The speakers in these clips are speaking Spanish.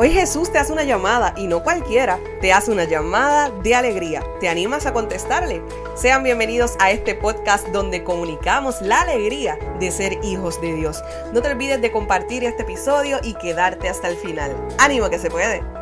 Hoy Jesús te hace una llamada y no cualquiera, te hace una llamada de alegría. ¿Te animas a contestarle? Sean bienvenidos a este podcast donde comunicamos la alegría de ser hijos de Dios. No te olvides de compartir este episodio y quedarte hasta el final. ¡Ánimo que se puede!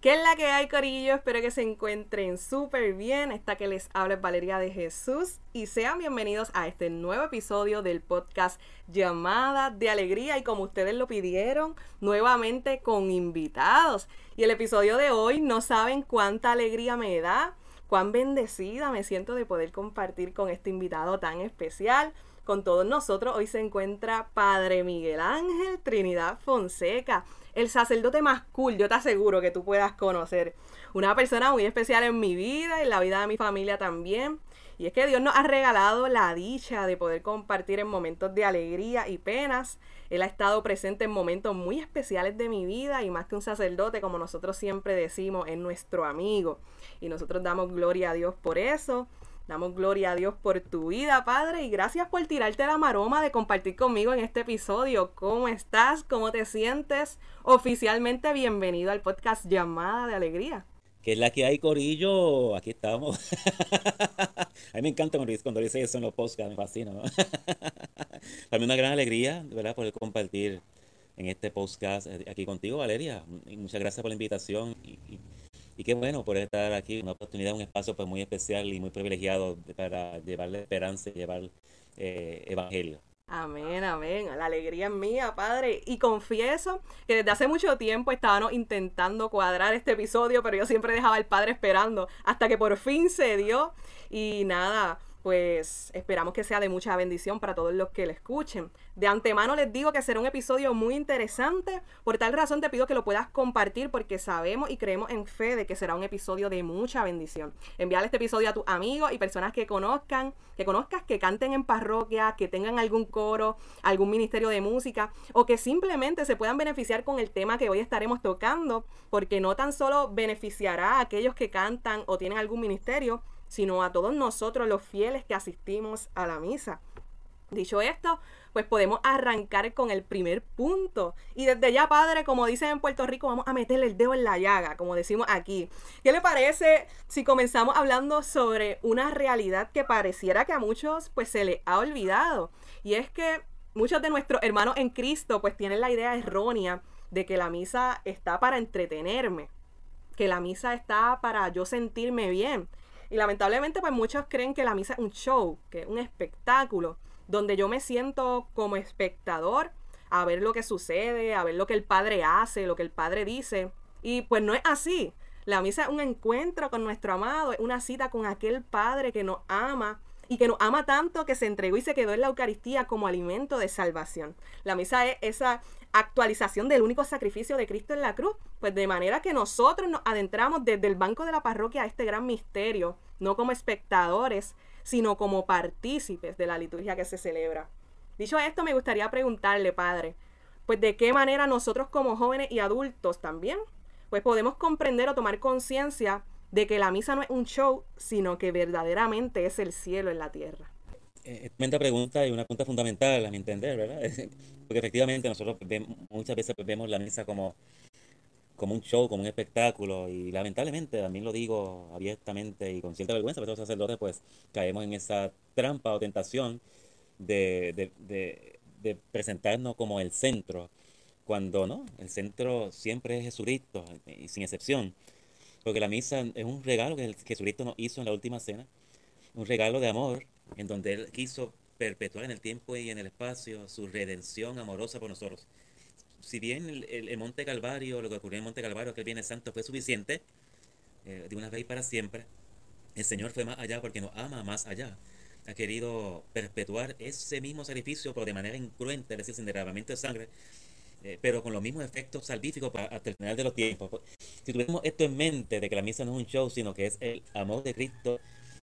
¿Qué es la que hay, Corillo? Espero que se encuentren súper bien. Esta que les habla es Valeria de Jesús y sean bienvenidos a este nuevo episodio del podcast Llamada de Alegría y como ustedes lo pidieron, nuevamente con invitados. Y el episodio de hoy no saben cuánta alegría me da, cuán bendecida me siento de poder compartir con este invitado tan especial con todos nosotros hoy se encuentra Padre Miguel Ángel Trinidad Fonseca, el sacerdote más cool, yo te aseguro que tú puedas conocer. Una persona muy especial en mi vida y en la vida de mi familia también. Y es que Dios nos ha regalado la dicha de poder compartir en momentos de alegría y penas. Él ha estado presente en momentos muy especiales de mi vida y más que un sacerdote, como nosotros siempre decimos, es nuestro amigo. Y nosotros damos gloria a Dios por eso. Damos gloria a Dios por tu vida, Padre, y gracias por tirarte la maroma de compartir conmigo en este episodio. ¿Cómo estás? ¿Cómo te sientes? Oficialmente bienvenido al podcast Llamada de Alegría. Que es la que hay, Corillo. Aquí estamos. a mí me encanta cuando dice eso en los podcasts, me fascina. ¿no? Para mí una gran alegría, ¿verdad? Poder compartir en este podcast eh, aquí contigo, Valeria. muchas gracias por la invitación. Qué bueno por estar aquí, una oportunidad, un espacio pues muy especial y muy privilegiado para llevarle esperanza y llevar eh, evangelio. Amén, amén. La alegría es mía, Padre. Y confieso que desde hace mucho tiempo estábamos intentando cuadrar este episodio, pero yo siempre dejaba al Padre esperando hasta que por fin se dio. Y nada, pues esperamos que sea de mucha bendición para todos los que le escuchen. De antemano les digo que será un episodio muy interesante. Por tal razón te pido que lo puedas compartir porque sabemos y creemos en fe de que será un episodio de mucha bendición. Enviar este episodio a tus amigos y personas que conozcan, que conozcas, que canten en parroquia, que tengan algún coro, algún ministerio de música o que simplemente se puedan beneficiar con el tema que hoy estaremos tocando, porque no tan solo beneficiará a aquellos que cantan o tienen algún ministerio, sino a todos nosotros los fieles que asistimos a la misa. Dicho esto, pues podemos arrancar con el primer punto. Y desde ya, padre, como dicen en Puerto Rico, vamos a meterle el dedo en la llaga, como decimos aquí. ¿Qué le parece si comenzamos hablando sobre una realidad que pareciera que a muchos pues se le ha olvidado? Y es que muchos de nuestros hermanos en Cristo pues tienen la idea errónea de que la misa está para entretenerme, que la misa está para yo sentirme bien. Y lamentablemente, pues muchos creen que la misa es un show, que es un espectáculo, donde yo me siento como espectador a ver lo que sucede, a ver lo que el padre hace, lo que el padre dice. Y pues no es así. La misa es un encuentro con nuestro amado, es una cita con aquel padre que nos ama y que nos ama tanto que se entregó y se quedó en la Eucaristía como alimento de salvación. La misa es esa actualización del único sacrificio de Cristo en la cruz, pues de manera que nosotros nos adentramos desde el banco de la parroquia a este gran misterio, no como espectadores, sino como partícipes de la liturgia que se celebra. Dicho esto, me gustaría preguntarle, Padre, pues de qué manera nosotros como jóvenes y adultos también, pues podemos comprender o tomar conciencia de que la misa no es un show, sino que verdaderamente es el cielo en la tierra. Eh, tremenda pregunta y una pregunta fundamental a mi entender, ¿verdad? Porque efectivamente nosotros muchas veces vemos la misa como, como un show, como un espectáculo y lamentablemente, también lo digo abiertamente y con cierta vergüenza, pero los sacerdotes pues caemos en esa trampa o tentación de, de, de, presentarnos como el centro, cuando no, el centro siempre es Jesucristo y sin excepción, porque la misa es un regalo que Jesucristo nos hizo en la última cena, un regalo de amor en donde Él quiso perpetuar en el tiempo y en el espacio su redención amorosa por nosotros. Si bien el, Monte Calvario, lo que ocurrió en Monte Calvario, que el Viene Santo fue suficiente, eh, de una vez y para siempre, el Señor fue más allá porque nos ama más allá. Ha querido perpetuar ese mismo sacrificio, pero de manera incruenta, es decir, sin derramamiento de sangre, eh, pero con los mismos efectos salvíficos para, hasta el final de los tiempos. Si tuviéramos esto en mente, de que la misa no es un show, sino que es el amor de Cristo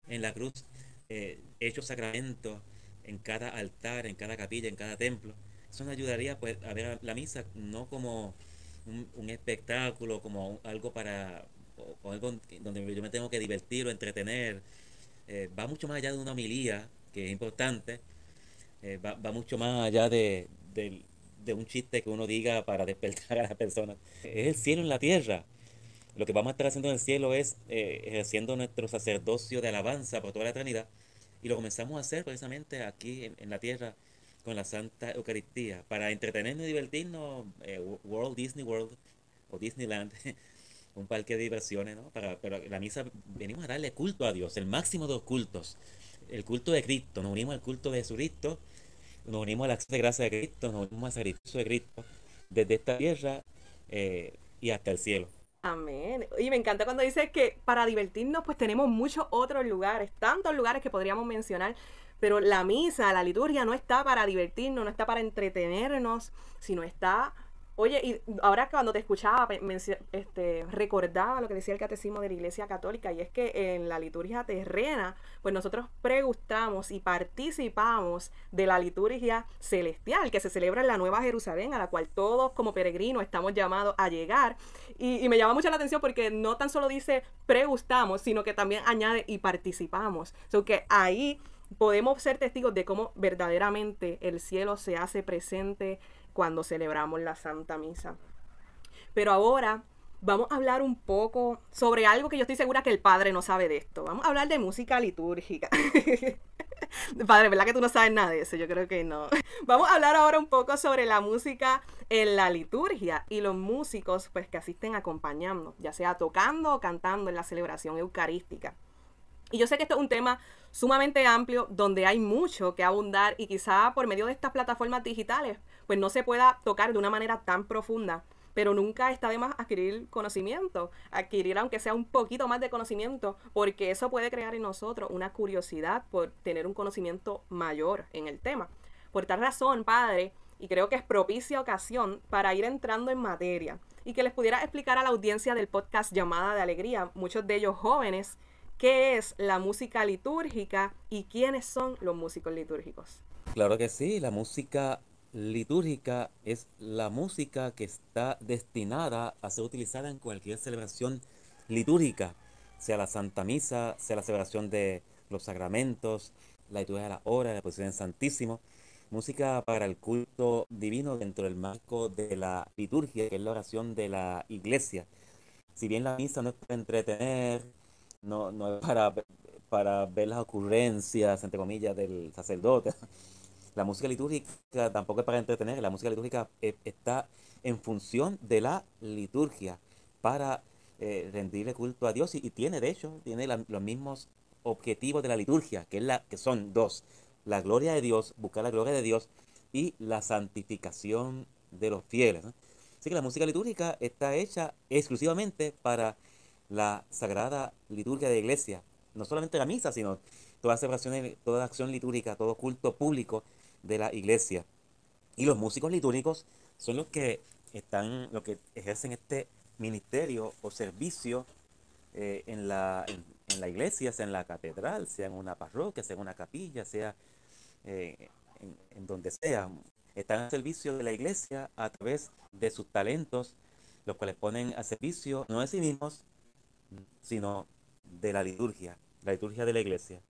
en la cruz, eh, hecho sacramento en cada altar, en cada capilla, en cada templo. Eso nos ayudaría pues, a ver la misa no como un, espectáculo, como algo para, o, algo donde yo me tengo que divertir o entretener. Eh, va mucho más allá de una homilía, que es importante, eh, va, mucho más allá de, de un chiste que uno diga para despertar a las personas. Es el cielo en la tierra. Lo que vamos a estar haciendo en el cielo es eh, ejerciendo nuestro sacerdocio de alabanza por toda la eternidad. Y lo comenzamos a hacer precisamente aquí en, la tierra con la Santa Eucaristía. Para entretenernos y divertirnos, eh, World Disney World o Disneyland, un parque de diversiones, ¿no? Para, pero la misa venimos a darle culto a Dios, el máximo de los cultos. El culto de Cristo, nos unimos al culto de Jesucristo, nos unimos a la acción de gracia de Cristo, nos unimos al sacrificio de Cristo, desde esta tierra eh, y hasta el cielo. Amén. Y me encanta cuando dices que para divertirnos, pues tenemos muchos otros lugares, tantos lugares que podríamos mencionar, pero la misa, la liturgia no está para divertirnos, no está para entretenernos, sino está Oye, y ahora cuando te escuchaba, este, recordaba lo que decía el catecismo de la Iglesia Católica, y es que en la liturgia terrena, pues nosotros pregustamos y participamos de la liturgia celestial que se celebra en la Nueva Jerusalén, a la cual todos como peregrinos estamos llamados a llegar. Y, me llama mucho la atención porque no tan solo dice pregustamos, sino que también añade y participamos. O que ahí podemos ser testigos de cómo verdaderamente el cielo se hace presente cuando celebramos la Santa Misa. Pero ahora vamos a hablar un poco sobre algo que yo estoy segura que el padre no sabe de esto. Vamos a hablar de música litúrgica. padre, ¿verdad que tú no sabes nada de eso? Yo creo que no. Vamos a hablar ahora un poco sobre la música en la liturgia y los músicos pues que asisten acompañando, ya sea tocando o cantando en la celebración eucarística. Y yo sé que esto es un tema sumamente amplio donde hay mucho que abundar y quizá por medio de estas plataformas digitales pues no se pueda tocar de una manera tan profunda. Pero nunca está de más adquirir conocimiento, adquirir aunque sea un poquito más de conocimiento, porque eso puede crear en nosotros una curiosidad por tener un conocimiento mayor en el tema. Por tal razón, Padre, y creo que es propicia ocasión para ir entrando en materia y que les pudiera explicar a la audiencia del podcast Llamada de Alegría, muchos de ellos jóvenes, qué es la música litúrgica y quiénes son los músicos litúrgicos. Claro que sí, la música litúrgica es la música que está destinada a ser utilizada en cualquier celebración litúrgica, sea la Santa Misa, sea la celebración de los sacramentos, la liturgia de la hora, la posición en Santísimo. Música para el culto divino dentro del marco de la liturgia, que es la oración de la iglesia. Si bien la misa no es para entretener, no, no es para, para ver las ocurrencias, entre comillas, del sacerdote, la música litúrgica tampoco es para entretener, la música litúrgica eh, está en función de la liturgia para eh, rendirle culto a Dios y, tiene, de hecho, tiene los mismos objetivos de la liturgia, que, es la, que son dos, la gloria de Dios, buscar la gloria de Dios y la santificación de los fieles. Así que la música litúrgica está hecha exclusivamente para la sagrada liturgia de la iglesia, no solamente la misa, sino toda celebración, toda acción litúrgica, todo culto público de la iglesia. Y los músicos litúrgicos son los que están, los que ejercen este ministerio o servicio eh, en, la, en, la iglesia, sea en la catedral, sea en una parroquia, sea en una capilla, sea eh, en, donde sea. Están al servicio de la iglesia a través de sus talentos, los cuales ponen a servicio no de sí mismos, sino de la liturgia, la liturgia de la iglesia.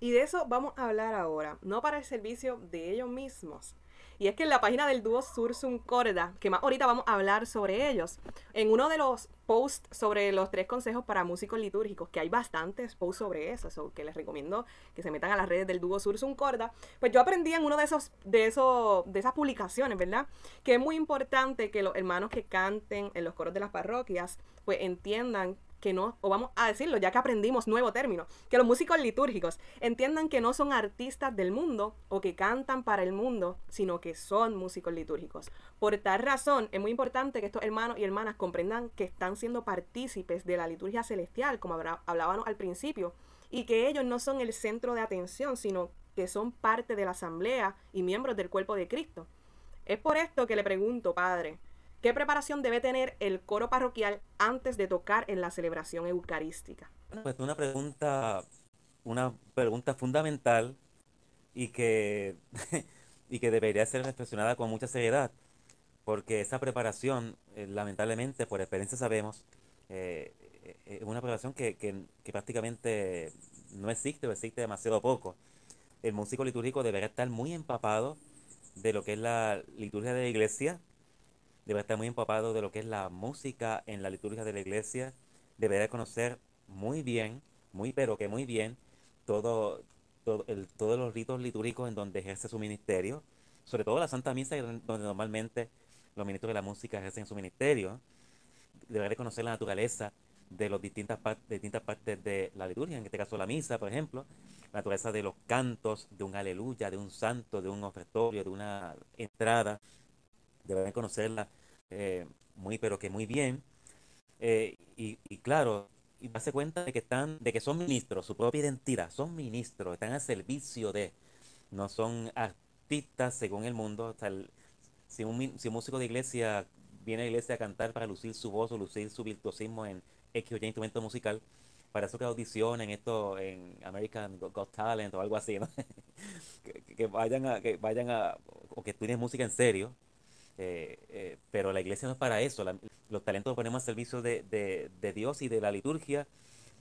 Y de eso vamos a hablar ahora, no para el servicio de ellos mismos. Y es que en la página del dúo Sursum Corda, que más ahorita vamos a hablar sobre ellos, en uno de los posts sobre los tres consejos para músicos litúrgicos, que hay bastantes posts sobre eso, que les recomiendo que se metan a las redes del dúo Sursum Corda, pues yo aprendí en uno de esos, de esos, de esas publicaciones, ¿verdad? Que es muy importante que los hermanos que canten en los coros de las parroquias, pues entiendan que no, o vamos a decirlo, ya que aprendimos nuevo término, que los músicos litúrgicos entiendan que no son artistas del mundo o que cantan para el mundo, sino que son músicos litúrgicos. Por tal razón, es muy importante que estos hermanos y hermanas comprendan que están siendo partícipes de la liturgia celestial, como hablábamos al principio, y que ellos no son el centro de atención, sino que son parte de la asamblea y miembros del cuerpo de Cristo. Es por esto que le pregunto, Padre, ¿Qué preparación debe tener el coro parroquial antes de tocar en la celebración eucarística? Pues una pregunta, una pregunta fundamental y que, y que debería ser reflexionada con mucha seriedad, porque esa preparación, eh, lamentablemente, por experiencia sabemos, eh, eh, es una preparación que, que, que, prácticamente no existe o existe demasiado poco. El músico litúrgico debería estar muy empapado de lo que es la liturgia de la iglesia, debe estar muy empapado de lo que es la música en la liturgia de la iglesia, deberá conocer muy bien, muy pero que muy bien, todo, todo el, todos los ritos litúrgicos en donde ejerce su ministerio, sobre todo la Santa Misa, donde normalmente los ministros de la música ejercen su ministerio. Deberá conocer la naturaleza de las distintas, distintas partes de la liturgia, en este caso la misa, por ejemplo, la naturaleza de los cantos, de un aleluya, de un santo, de un ofertorio, de una entrada, deben conocerla eh, muy, pero que muy bien. Eh, y, y, claro, y darse cuenta de que están, de que son ministros, su propia identidad, son ministros, están al servicio de, no son artistas según el mundo. si, un, si un músico de iglesia viene a la iglesia a cantar para lucir su voz o lucir su virtuosismo en X o Y instrumento musical, para eso que audicionen esto en American Got Talent o algo así, ¿no? que, vayan a, que vayan a, o que estudien música en serio, eh, eh, pero la iglesia no es para eso. los talentos los ponemos al servicio de, Dios y de la liturgia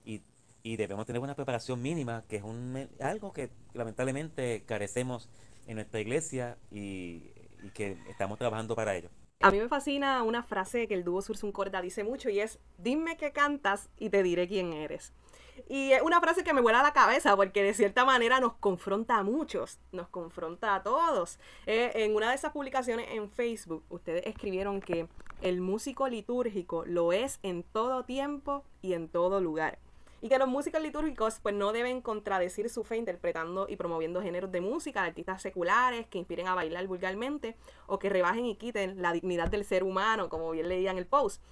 y, debemos tener una preparación mínima, que es un, algo que lamentablemente carecemos en nuestra iglesia y, que estamos trabajando para ello. A mí me fascina una frase que el dúo Sursum Corda dice mucho y es, dime qué cantas y te diré quién eres. Y es una frase que me vuela a la cabeza porque de cierta manera nos confronta a muchos, nos confronta a todos. Eh, en una de esas publicaciones en Facebook, ustedes escribieron que el músico litúrgico lo es en todo tiempo y en todo lugar. Y que los músicos litúrgicos pues no deben contradecir su fe interpretando y promoviendo géneros de música de artistas seculares que inspiren a bailar vulgarmente o que rebajen y quiten la dignidad del ser humano, como bien leía en el post.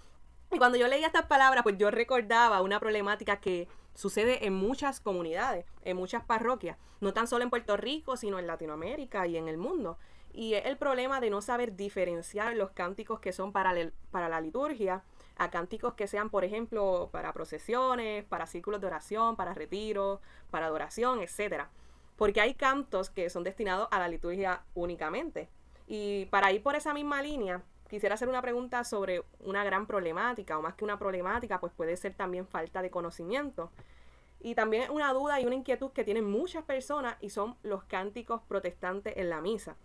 Y cuando yo leía estas palabras, pues yo recordaba una problemática que sucede en muchas comunidades, en muchas parroquias, no tan solo en Puerto Rico, sino en Latinoamérica y en el mundo. Y es el problema de no saber diferenciar los cánticos que son para, la liturgia a cánticos que sean, por ejemplo, para procesiones, para círculos de oración, para retiros, para adoración, etc. Porque hay cantos que son destinados a la liturgia únicamente. Y para ir por esa misma línea, quisiera hacer una pregunta sobre una gran problemática, o más que una problemática, pues puede ser también falta de conocimiento. Y también una duda y una inquietud que tienen muchas personas y son los cánticos protestantes en la misa.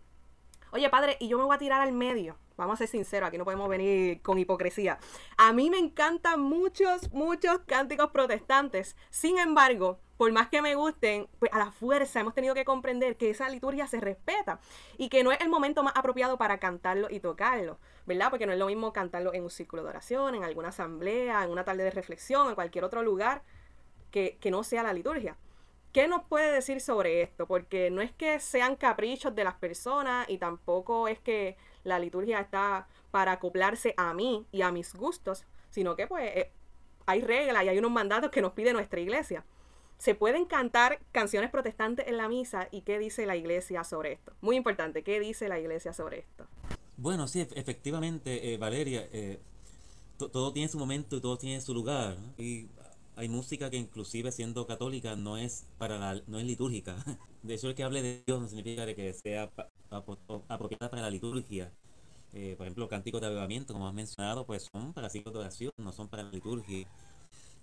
Oye, padre, y yo me voy a tirar al medio. Vamos a ser sinceros, aquí no podemos venir con hipocresía. A mí me encantan muchos, muchos cánticos protestantes. Sin embargo, por más que me gusten, pues a la fuerza hemos tenido que comprender que esa liturgia se respeta y que no es el momento más apropiado para cantarlo y tocarlo, ¿verdad? Porque no es lo mismo cantarlo en un círculo de oración, en alguna asamblea, en una tarde de reflexión, en cualquier otro lugar que, que no sea la liturgia. ¿Qué nos puede decir sobre esto? Porque no es que sean caprichos de las personas y tampoco es que la liturgia está para acoplarse a mí y a mis gustos, sino que pues eh, hay reglas y hay unos mandatos que nos pide nuestra iglesia. ¿Se pueden cantar canciones protestantes en la misa? ¿Y qué dice la iglesia sobre esto? Muy importante, ¿qué dice la iglesia sobre esto? Bueno, sí, efectivamente, eh, Valeria, eh, todo tiene su momento y todo tiene su lugar. Y hay música que inclusive siendo católica no es para la, no es litúrgica. De eso el que hable de Dios no significa que sea apropiada para la liturgia. Eh, por ejemplo, cánticos de avivamiento, como has mencionado, pues son para ciclos de oración, no son para la liturgia.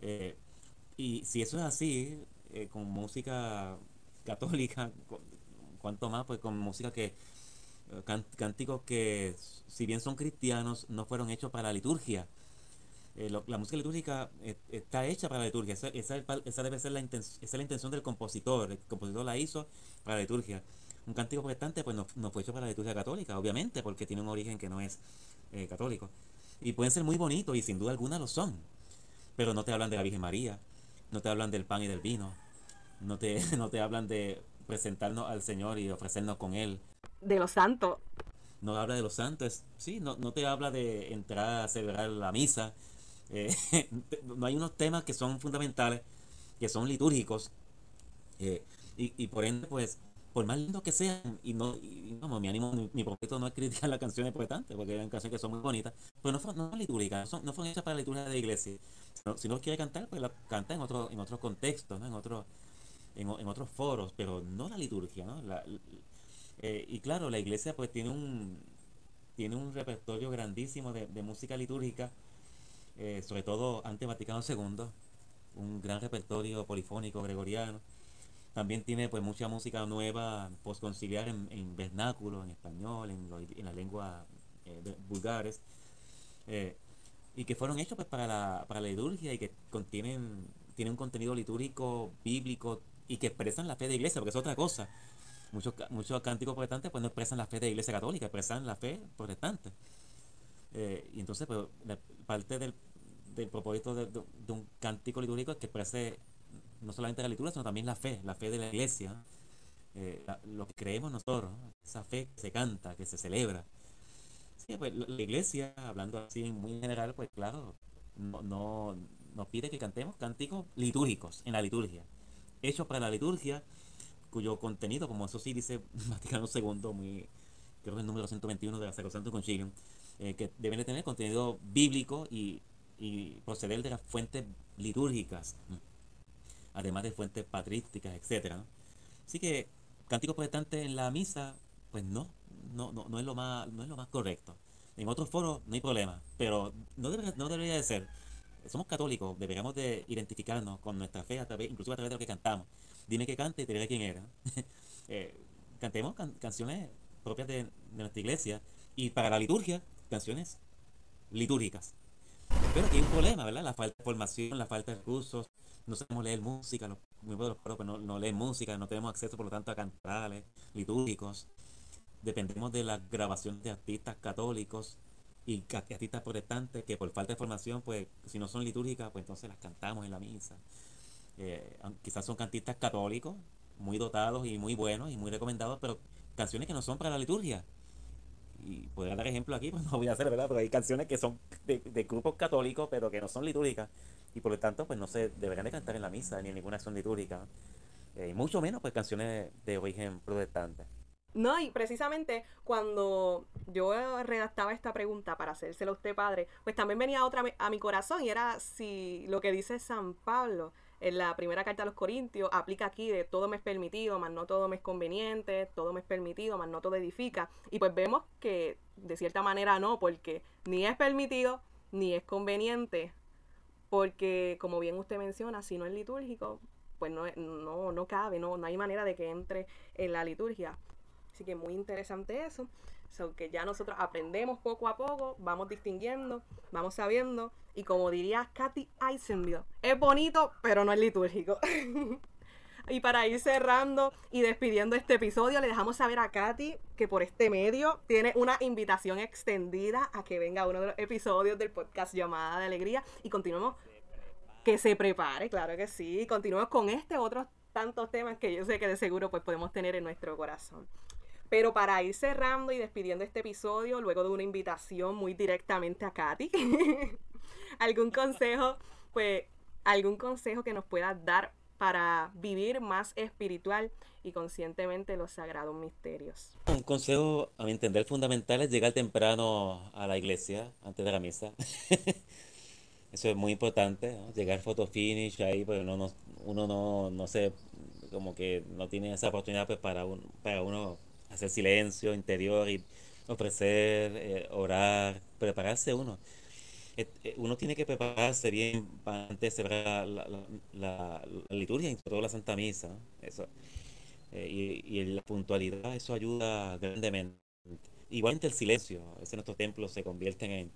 Eh, y si eso es así, eh, con música católica, cuanto más, pues con música que, cánticos que, si bien son cristianos, no fueron hechos para la liturgia. Eh, la música litúrgica eh, está hecha para la liturgia. Esa, esa, debe ser la, esa es la intención del compositor. El compositor la hizo para la liturgia. Un cántico protestante pues no, no, fue hecho para la liturgia católica, obviamente, porque tiene un origen que no es eh, católico. Y pueden ser muy bonitos, y sin duda alguna lo son. Pero no te hablan de la Virgen María, no te hablan del pan y del vino, no te, no te hablan de presentarnos al Señor y ofrecernos con Él. De los santos. No habla de los santos, sí, no, no te habla de entrar a celebrar la misa, eh, no hay unos temas que son fundamentales, que son litúrgicos, eh, y, por ende, pues, por más lindos que sean, y no, y, no mi ánimo, mi, propósito no es criticar las canciones protestantes, porque hay canciones que son muy bonitas, pero no son, no litúrgicas, no, son, hechas para la liturgia de iglesia. Si no, quiere cantar, pues la canta en otro, en otros contextos, en, otro, en, en, otros foros, pero no la liturgia. ¿no? La, eh, y claro, la iglesia pues tiene un, tiene un repertorio grandísimo de, de música litúrgica eh, sobre todo ante Vaticano II, un gran repertorio polifónico gregoriano. También tiene pues mucha música nueva, postconciliar en, en vernáculo, en español, en, en las lenguas eh, vulgares, eh, y que fueron hechos pues para la, para la liturgia y que contienen tienen un contenido litúrgico, bíblico, y que expresan la fe de la iglesia, porque es otra cosa. Muchos, muchos cánticos protestantes pues no expresan la fe de la iglesia católica, expresan la fe protestante. Eh, y entonces, pues, parte del, del propósito de, un cántico litúrgico es que exprese no solamente la liturgia, sino también la fe, la fe de la iglesia, eh, lo que creemos nosotros, esa fe que se canta, que se celebra. Sí, pues la iglesia, hablando así muy general, pues claro, no, no nos pide que cantemos cánticos litúrgicos en la liturgia, hechos para la liturgia, cuyo contenido, como eso sí dice Vaticano II, muy, creo que el número 121 de la Sacrosanto Concilium, eh, que deben de tener contenido bíblico y, proceder de las fuentes litúrgicas, además de fuentes patrísticas, etcétera. Así que cánticos protestantes en la misa, pues no, no, no, no es lo más, no es lo más correcto. En otros foros no hay problema, pero no, no debería de ser. Somos católicos, deberíamos de identificarnos con nuestra fe, a través, incluso a través de lo que cantamos. Dime que cante y te diré quién era. Eh, cantemos canciones propias de, nuestra iglesia y para la liturgia, canciones litúrgicas. Pero aquí hay un problema, ¿verdad? La falta de formación, la falta de recursos, no sabemos leer música, los miembros pues, no, no leen música, no tenemos acceso por lo tanto a cantarales litúrgicos, dependemos de la grabación de artistas católicos y artistas protestantes que por falta de formación, pues si no son litúrgicas, pues entonces las cantamos en la misa. Eh, quizás son cantistas católicos, muy dotados y muy buenos y muy recomendados, pero canciones que no son para la liturgia. Y podría dar ejemplo aquí, pues no voy a hacer, ¿verdad? Pero hay canciones que son de, grupos católicos, pero que no son litúrgicas. Y por lo tanto, pues no se deberían de cantar en la misa ni en ninguna acción litúrgica. Eh, y mucho menos, pues canciones de origen protestante. No, y precisamente cuando yo redactaba esta pregunta para hacérsela a usted, padre, pues también venía otra a mi corazón y era si lo que dice San Pablo en la primera carta a los Corintios aplica aquí de todo me es permitido, más no todo me es conveniente, todo me es permitido, más no todo edifica. Y pues vemos que de cierta manera no, porque ni es permitido ni es conveniente, porque como bien usted menciona, si no es litúrgico, pues no, no, no cabe, no, no hay manera de que entre en la liturgia. Así que muy interesante eso. So que ya nosotros aprendemos poco a poco, vamos distinguiendo, vamos sabiendo. Y como diría Katy Eisenbield, es bonito, pero no es litúrgico. y para ir cerrando y despidiendo este episodio, le dejamos saber a Katy que por este medio tiene una invitación extendida a que venga uno de los episodios del podcast Llamada de Alegría y continuemos que se prepare, claro que sí, continuemos con este otros tantos temas que yo sé que de seguro pues podemos tener en nuestro corazón. Pero para ir cerrando y despidiendo este episodio, luego de una invitación muy directamente a Katy, algún consejo, pues, algún consejo que nos pueda dar para vivir más espiritual y conscientemente los sagrados misterios. Un consejo, a mi entender, fundamental es llegar temprano a la iglesia antes de la misa. Eso es muy importante, llegar photo finish ahí, pues uno no, uno no, no sé, como que no tiene esa oportunidad pues para, un, para uno hacer silencio interior y ofrecer, eh, orar, prepararse uno. Eh, eh, uno tiene que prepararse bien antes de la, la, liturgia y sobre todo la Santa Misa. Eso. y, y, la puntualidad, eso ayuda grandemente. Igualmente el silencio, veces nuestros templos se convierten en,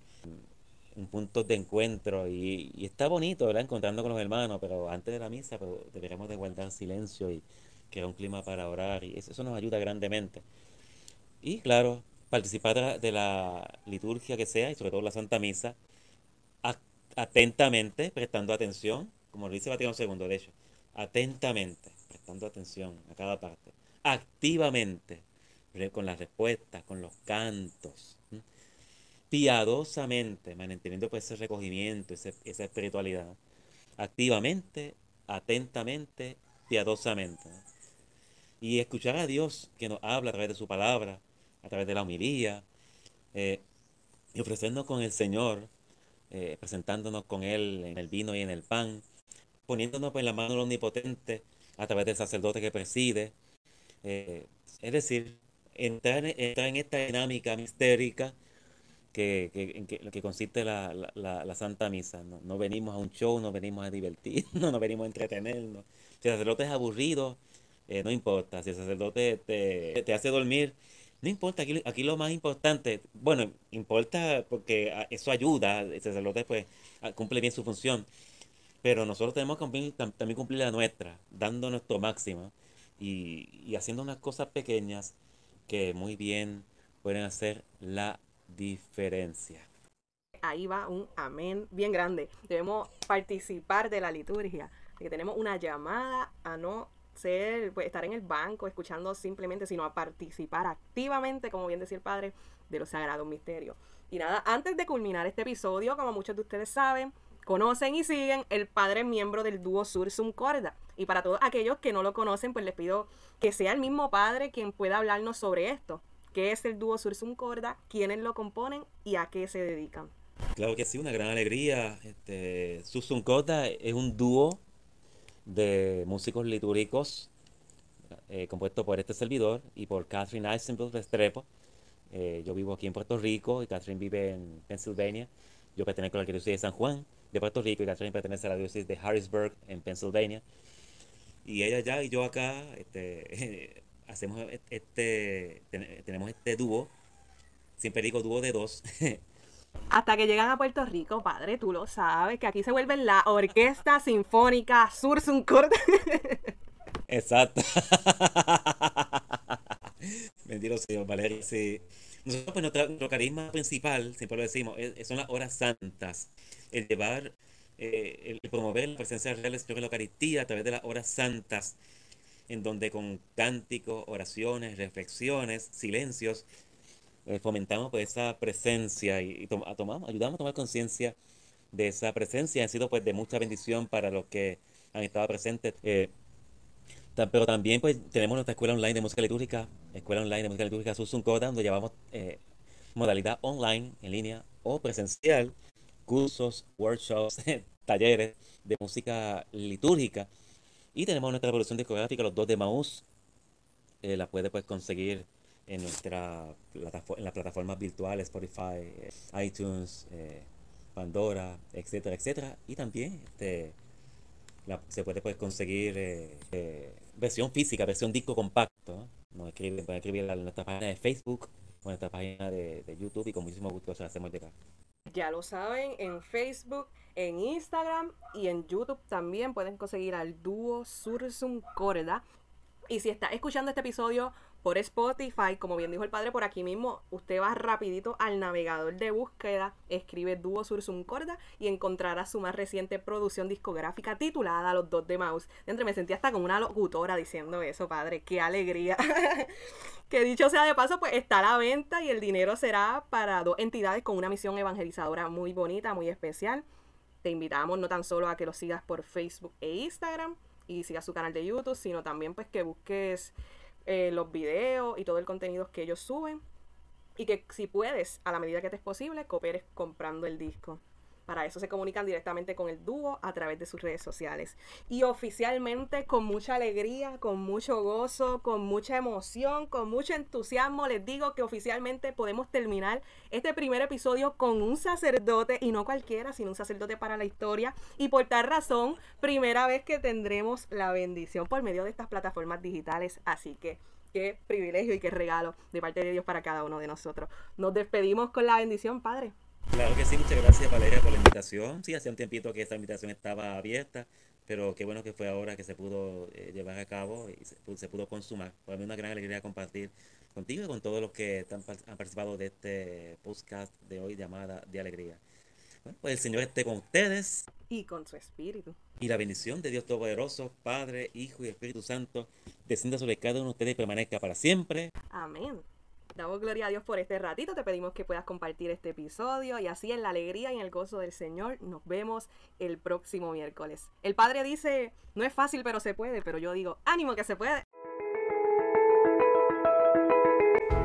un punto de encuentro y, está bonito, ¿verdad? Encontrando con los hermanos, pero antes de la misa pero deberíamos de guardar silencio y que un clima para orar y eso, nos ayuda grandemente. Y claro, participar de la, liturgia que sea y sobre todo la Santa Misa atentamente, prestando atención, como lo dice Vaticano II, de hecho, atentamente, prestando atención a cada parte, activamente, con las respuestas, con los cantos, piadosamente, manteniendo pues ese recogimiento, esa espiritualidad, activamente, atentamente, piadosamente y escuchar a Dios que nos habla a través de su palabra, a través de la homilía, eh, y ofrecernos con el Señor, eh, presentándonos con Él en el vino y en el pan, poniéndonos en la mano del Omnipotente a través del sacerdote que preside. Eh, es decir, entrar, entrar, en esta dinámica mistérica que, que, que, consiste la, la, Santa Misa. No, no, venimos a un show, no venimos a divertirnos, no venimos a entretenernos. Si el sacerdote es aburrido, eh, no importa. Si el sacerdote te, te hace dormir, no importa. Aquí, aquí lo más importante, bueno, importa porque ah, eso ayuda. El sacerdote pues ah, cumple bien su función. Pero nosotros tenemos que también cumplir la nuestra, dando nuestro máximo y, y haciendo unas cosas pequeñas que muy bien pueden hacer la diferencia. Ahí va un amén bien grande. Debemos participar de la liturgia, que tenemos una llamada a no ser, pues, estar en el banco escuchando simplemente, sino a participar activamente, como bien decía el Padre, de los sagrados misterios. Y nada, antes de culminar este episodio, como muchos de ustedes saben, conocen y siguen, el padre miembro del dúo Sursum Corda. Y para todos aquellos que no lo conocen, pues les pido que sea el mismo padre quien pueda hablarnos sobre esto. ¿Qué es el dúo Sursum Corda? ¿Quiénes lo componen? ¿Y a qué se dedican? Claro que sí, una gran alegría. Este, Sursum Corda es un dúo de músicos litúrgicos eh, compuesto por este servidor y por Catherine Eisenberg Restrepo. Eh, yo vivo aquí en Puerto Rico y Catherine vive en Pennsylvania. Yo pertenezco a la Arquidiócesis de San Juan de Puerto Rico y Catherine pertenece a la diócesis de Harrisburg en Pennsylvania. Y ella allá y yo acá este, hacemos este, tenemos este dúo, siempre digo dúo de dos. Hasta que llegan a Puerto Rico, padre, tú lo sabes, que aquí se vuelve la Orquesta Sinfónica Sursum Corda. Exacto. Bendito Señor, Valeria, sí. Nosotros, pues, nuestro, carisma principal, siempre lo decimos, son las horas santas. El llevar, eh, el promover la presencia real del Señor en la Eucaristía a través de las horas santas, en donde con cánticos, oraciones, reflexiones, silencios, eh, fomentamos pues, esa presencia y, tomamos, ayudamos a tomar conciencia de esa presencia. Ha sido pues de mucha bendición para los que han estado presentes. Eh, pero también pues tenemos nuestra escuela online de música litúrgica, escuela online de música litúrgica Susun Coda, donde llevamos eh, modalidad online, en línea o presencial, cursos, workshops, talleres de música litúrgica. Y tenemos nuestra producción discográfica, los dos de Maús. La puede pues conseguir en nuestra en las plataformas virtuales, Spotify, eh, iTunes, Pandora, etcétera, etcétera. Y también este, se puede pues, conseguir versión física, versión disco compacto. Nos escriben, pueden escribir en nuestra página de Facebook o en nuestra página de, YouTube y con muchísimo gusto se la hacemos llegar. Ya lo saben, en Facebook, en Instagram y en YouTube también pueden conseguir al dúo Sursum Corda. Y si está escuchando este episodio por Spotify, como bien dijo el padre, por aquí mismo, usted va rapidito al navegador de búsqueda, escribe Dúo Sursum Corda y encontrará su más reciente producción discográfica titulada Los Dos de Mouse. Dentro me sentí hasta como una locutora diciendo eso, padre, qué alegría. que dicho sea de paso, pues está a la venta y el dinero será para dos entidades con una misión evangelizadora muy bonita, muy especial. Te invitamos no tan solo a que lo sigas por Facebook e Instagram y sigas su canal de YouTube, sino también pues que busques eh, los videos y todo el contenido que ellos suben. Y que si puedes, a la medida que te es posible, cooperes comprando el disco. Para eso se comunican directamente con el dúo a través de sus redes sociales. Y oficialmente, con mucha alegría, con mucho gozo, con mucha emoción, con mucho entusiasmo, les digo que oficialmente podemos terminar este primer episodio con un sacerdote, y no cualquiera, sino un sacerdote para la historia. Y por tal razón, primera vez que tendremos la bendición por medio de estas plataformas digitales. Así que qué privilegio y qué regalo de parte de Dios para cada uno de nosotros. Nos despedimos con la bendición, Padre. Claro que sí, muchas gracias Valeria por la invitación. Sí, hace un tiempito que esta invitación estaba abierta, pero qué bueno que fue ahora que se pudo eh, llevar a cabo y se, pudo consumar. Para mí una gran alegría compartir contigo y con todos los que han, participado de este podcast de hoy llamada de alegría. Bueno, pues el Señor esté con ustedes. Y con su espíritu. Y la bendición de Dios Todopoderoso, Padre, Hijo y Espíritu Santo, descienda sobre cada uno de ustedes y permanezca para siempre. Amén. Damos gloria a Dios por este ratito. Te pedimos que puedas compartir este episodio y así en la alegría y en el gozo del Señor nos vemos el próximo miércoles. El Padre dice, no es fácil pero se puede, pero yo digo, ánimo que se puede.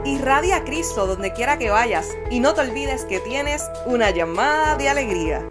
Irradia a Cristo donde quiera que vayas y no te olvides que tienes una llamada de alegría.